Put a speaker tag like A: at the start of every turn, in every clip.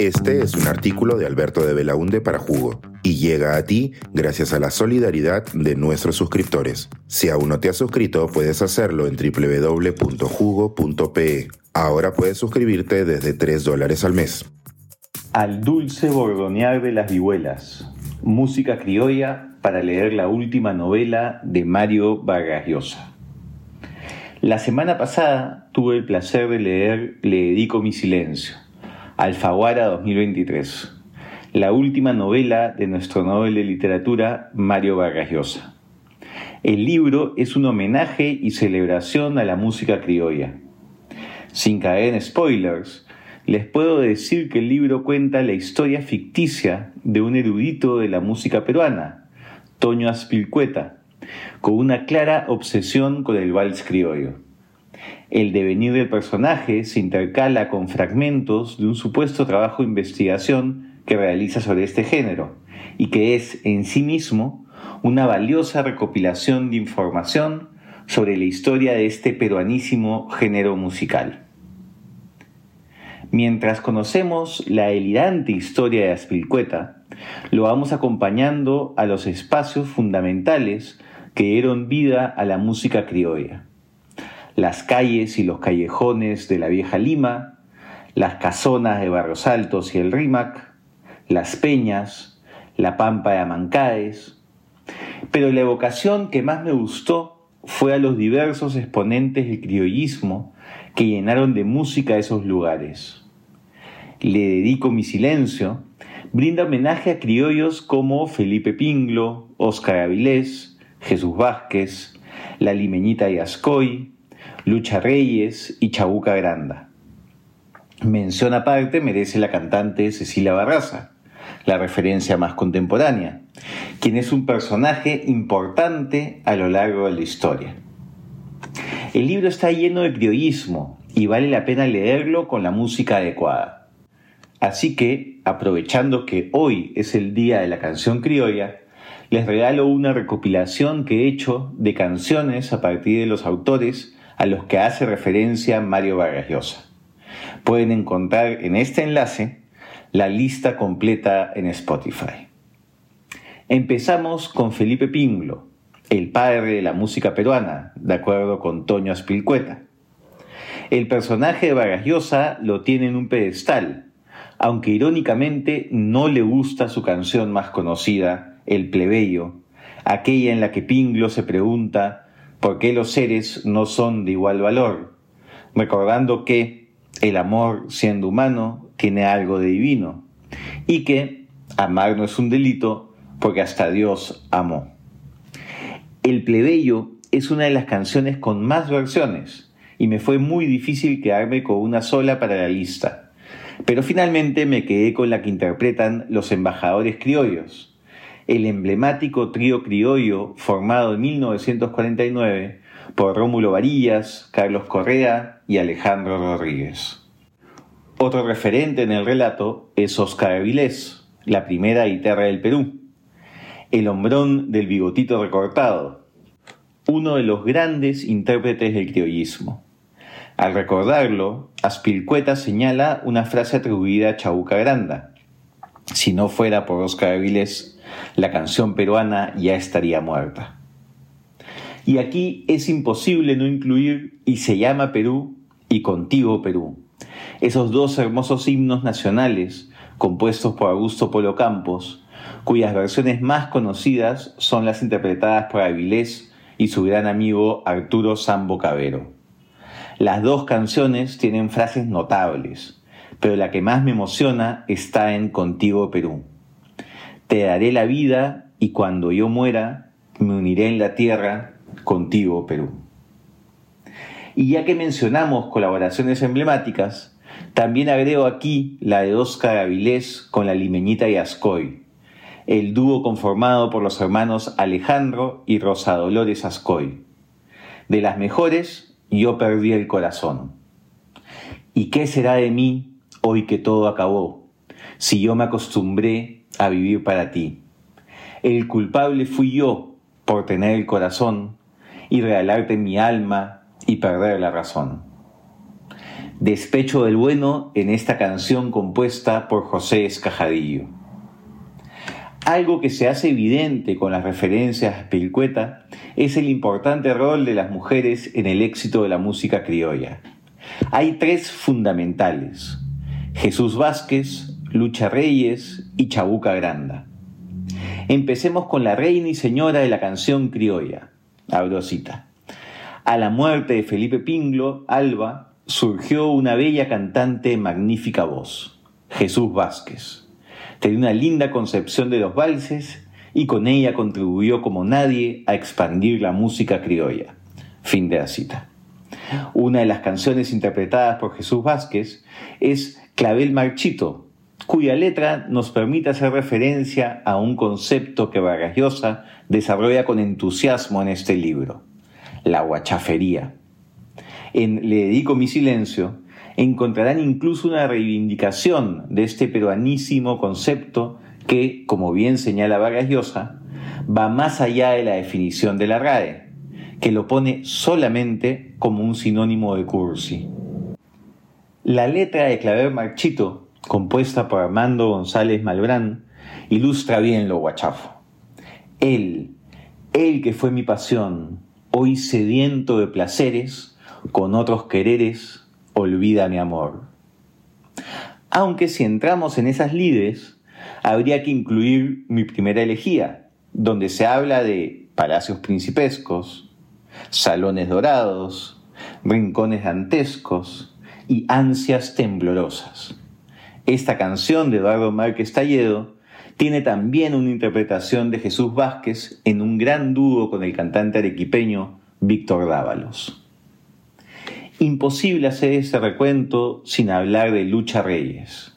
A: Este es un artículo de Alberto de Belaunde para Jugo y llega a ti gracias a la solidaridad de nuestros suscriptores. Si aún no te has suscrito, puedes hacerlo en www.jugo.pe. Ahora puedes suscribirte desde 3 dólares al mes.
B: Al dulce bordonear de las vihuelas. Música criolla para leer la última novela de Mario Vargas. La semana pasada tuve el placer de leer Le dedico mi silencio Alfaguara 2023, la última novela de nuestro Nobel de Literatura Mario Vargas Llosa. El libro es un homenaje y celebración a la música criolla. Sin caer en spoilers, les puedo decir que el libro cuenta la historia ficticia de un erudito de la música peruana, Toño Aspilcueta, con una clara obsesión con el vals criollo. El devenir del personaje se intercala con fragmentos de un supuesto trabajo de investigación que realiza sobre este género y que es en sí mismo una valiosa recopilación de información sobre la historia de este peruanísimo género musical. Mientras conocemos la delirante historia de Aspilcueta, lo vamos acompañando a los espacios fundamentales que dieron vida a la música criolla las calles y los callejones de la vieja Lima, las casonas de Barros Altos y el Rímac, las peñas, la pampa de Amancaes. Pero la evocación que más me gustó fue a los diversos exponentes del criollismo que llenaron de música esos lugares. Le dedico mi silencio, brinda homenaje a criollos como Felipe Pinglo, Óscar Avilés, Jesús Vázquez, la limeñita Ascoy, Lucha Reyes y Chabuca Granda. Mención aparte merece la cantante Cecilia Barraza, la referencia más contemporánea, quien es un personaje importante a lo largo de la historia. El libro está lleno de criollismo y vale la pena leerlo con la música adecuada. Así que, aprovechando que hoy es el día de la canción criolla, les regalo una recopilación que he hecho de canciones a partir de los autores a los que hace referencia Mario Vargas Llosa. Pueden encontrar en este enlace la lista completa en Spotify. Empezamos con Felipe Pinglo, el padre de la música peruana, de acuerdo con Toño Aspilcueta. El personaje de Vargas Llosa lo tiene en un pedestal, aunque irónicamente no le gusta su canción más conocida, El plebeyo, aquella en la que Pinglo se pregunta ¿Por qué los seres no son de igual valor? Recordando que el amor, siendo humano, tiene algo de divino y que amar no es un delito porque hasta Dios amó. El plebeyo es una de las canciones con más versiones y me fue muy difícil quedarme con una sola para la lista. Pero finalmente me quedé con la que interpretan los embajadores criollos, el emblemático trío criollo formado en 1949 por Rómulo Varillas, Carlos Correa y Alejandro Rodríguez. Otro referente en el relato es Oscar Avilés, la primera guitarra del Perú, el hombrón del bigotito recortado, uno de los grandes intérpretes del criollismo. Al recordarlo, Aspilcueta señala una frase atribuida a Chabuca Granda. Si no fuera por Oscar Avilés, la canción peruana ya estaría muerta. Y aquí es imposible no incluir Y se llama Perú y Contigo Perú, esos dos hermosos himnos nacionales compuestos por Augusto Polo Campos, cuyas versiones más conocidas son las interpretadas por Avilés y su gran amigo Arturo Sambo Cabero. Las dos canciones tienen frases notables, pero la que más me emociona está en Contigo Perú. Te daré la vida y cuando yo muera, me uniré en la tierra contigo, Perú. Y ya que mencionamos colaboraciones emblemáticas, también agrego aquí la de Oscar Avilés con la limeñita y Ascoy, el dúo conformado por los hermanos Alejandro y Rosa Dolores Ascoy. De las mejores, yo perdí el corazón. ¿Y qué será de mí hoy que todo acabó? Si yo me acostumbré a vivir para ti. El culpable fui yo por tener el corazón y regalarte mi alma y perder la razón. Despecho del Bueno en esta canción compuesta por José Escajadillo. Algo que se hace evidente con las referencias a Spilcueta es el importante rol de las mujeres en el éxito de la música criolla. Hay tres fundamentales, Jesús Vázquez, Lucha Reyes y Chabuca Granda. Empecemos con la reina y señora de la canción criolla, Abrosita. A la muerte de Felipe Pinglo, Alba, surgió una bella cantante magnífica voz, Jesús Vázquez. Tenía una linda concepción de los valses y con ella contribuyó como nadie a expandir la música criolla. Fin de la cita. Una de las canciones interpretadas por Jesús Vázquez es Clavel Marchito, cuya letra nos permite hacer referencia a un concepto que Vargas Llosa desarrolla con entusiasmo en este libro, la guachafería en Le dedico mi silencio, encontrarán incluso una reivindicación de este peruanísimo concepto que, como bien señala Vargas Llosa, va más allá de la definición de la RAE, que lo pone solamente como un sinónimo de cursi. La letra de Claver Marchito, compuesta por Armando González Malbrán, ilustra bien lo guachafo. Él, él que fue mi pasión, hoy sediento de placeres, con otros quereres, olvida mi amor. Aunque si entramos en esas lides, habría que incluir mi primera elegía, donde se habla de palacios principescos, salones dorados, rincones dantescos y ansias temblorosas. Esta canción de Eduardo Márquez Talledo tiene también una interpretación de Jesús Vázquez en un gran dúo con el cantante arequipeño Víctor Dávalos. Imposible hacer ese recuento sin hablar de Lucha Reyes.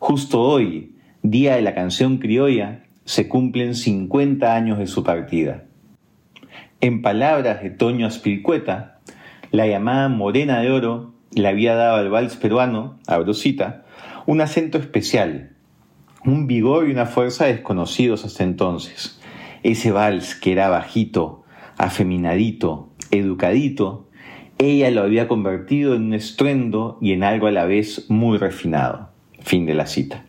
B: Justo hoy, día de la canción criolla, se cumplen 50 años de su partida. En palabras de Toño Aspilcueta, la llamada Morena de Oro le había dado al vals peruano, a un acento especial, un vigor y una fuerza desconocidos hasta entonces. Ese vals que era bajito, afeminadito, educadito, ella lo había convertido en un estruendo y en algo a la vez muy refinado. Fin de la cita.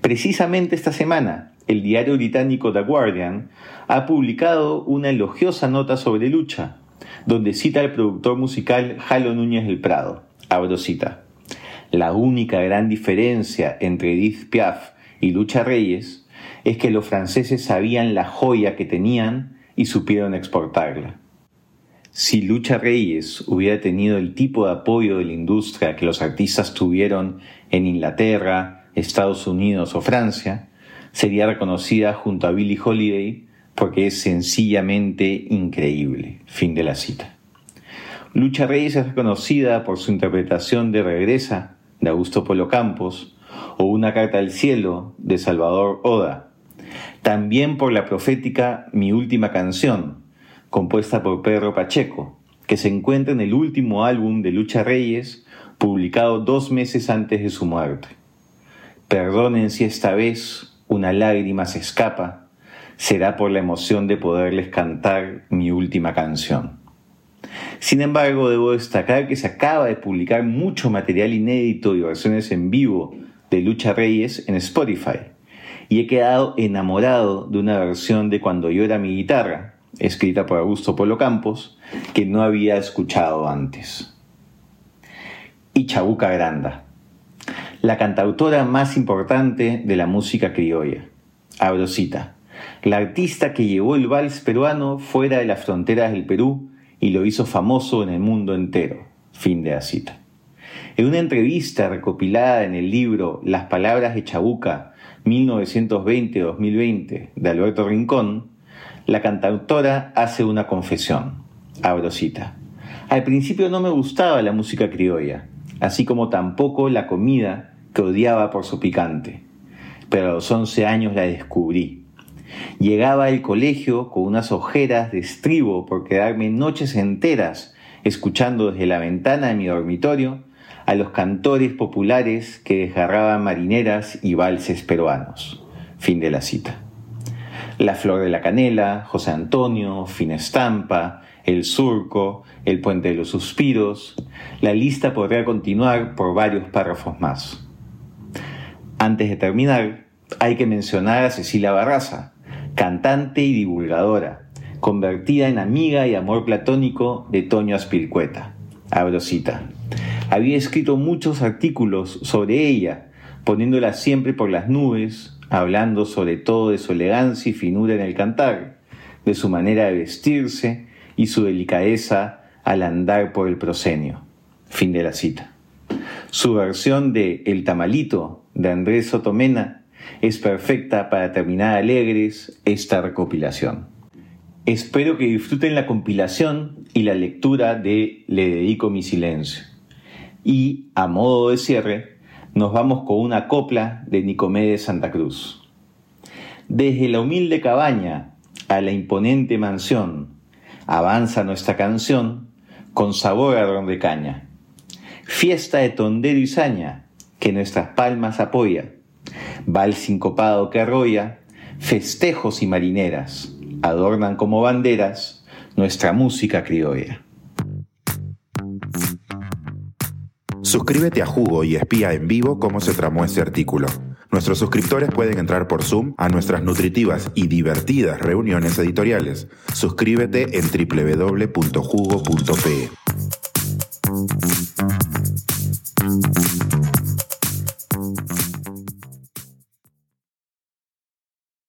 B: Precisamente esta semana, el diario británico The Guardian ha publicado una elogiosa nota sobre Lucha, donde cita al productor musical Jalo Núñez del Prado. Abro cita. La única gran diferencia entre Edith Piaf y Lucha Reyes es que los franceses sabían la joya que tenían y supieron exportarla. Si Lucha Reyes hubiera tenido el tipo de apoyo de la industria que los artistas tuvieron en Inglaterra, Estados Unidos o Francia, sería reconocida junto a Billie Holiday porque es sencillamente increíble. Fin de la cita. Lucha Reyes es reconocida por su interpretación de Regresa de Augusto Polo Campos o Una carta al cielo de Salvador Oda. También por la profética Mi última canción compuesta por Pedro Pacheco, que se encuentra en el último álbum de Lucha Reyes, publicado dos meses antes de su muerte. Perdonen si esta vez una lágrima se escapa, será por la emoción de poderles cantar mi última canción. Sin embargo, debo destacar que se acaba de publicar mucho material inédito y versiones en vivo de Lucha Reyes en Spotify, y he quedado enamorado de una versión de Cuando yo era mi guitarra, escrita por Augusto Polo Campos, que no había escuchado antes. Y Chabuca Granda, la cantautora más importante de la música criolla. Abrosita, la artista que llevó el vals peruano fuera de las fronteras del Perú y lo hizo famoso en el mundo entero. Fin de la cita. En una entrevista recopilada en el libro Las Palabras de Chabuca 1920-2020 de Alberto Rincón, la cantautora hace una confesión. Abro cita. Al principio no me gustaba la música criolla, así como tampoco la comida que odiaba por su picante. Pero a los 11 años la descubrí. Llegaba al colegio con unas ojeras de estribo por quedarme noches enteras escuchando desde la ventana de mi dormitorio a los cantores populares que desgarraban marineras y valses peruanos. Fin de la cita. La Flor de la Canela, José Antonio, Finestampa, el surco, el puente de los suspiros. La lista podría continuar por varios párrafos más. Antes de terminar, hay que mencionar a Cecilia Barraza, cantante y divulgadora, convertida en amiga y amor platónico de Toño Aspilcueta. Abro cita. Había escrito muchos artículos sobre ella, poniéndola siempre por las nubes, hablando sobre todo de su elegancia y finura en el cantar, de su manera de vestirse y su delicadeza al andar por el proscenio. Fin de la cita. Su versión de El tamalito de Andrés Sotomena es perfecta para terminar alegres esta recopilación. Espero que disfruten la compilación y la lectura de Le dedico mi silencio. Y, a modo de cierre, nos vamos con una copla de Nicomedes Santa Cruz. Desde la humilde cabaña a la imponente mansión, avanza nuestra canción con sabor a ron de caña. Fiesta de tondero y saña que nuestras palmas apoya. Va el sincopado que arroya, festejos y marineras adornan como banderas nuestra música criolla.
A: Suscríbete a Jugo y espía en vivo cómo se tramó este artículo. Nuestros suscriptores pueden entrar por Zoom a nuestras nutritivas y divertidas reuniones editoriales. Suscríbete en www.jugo.pe.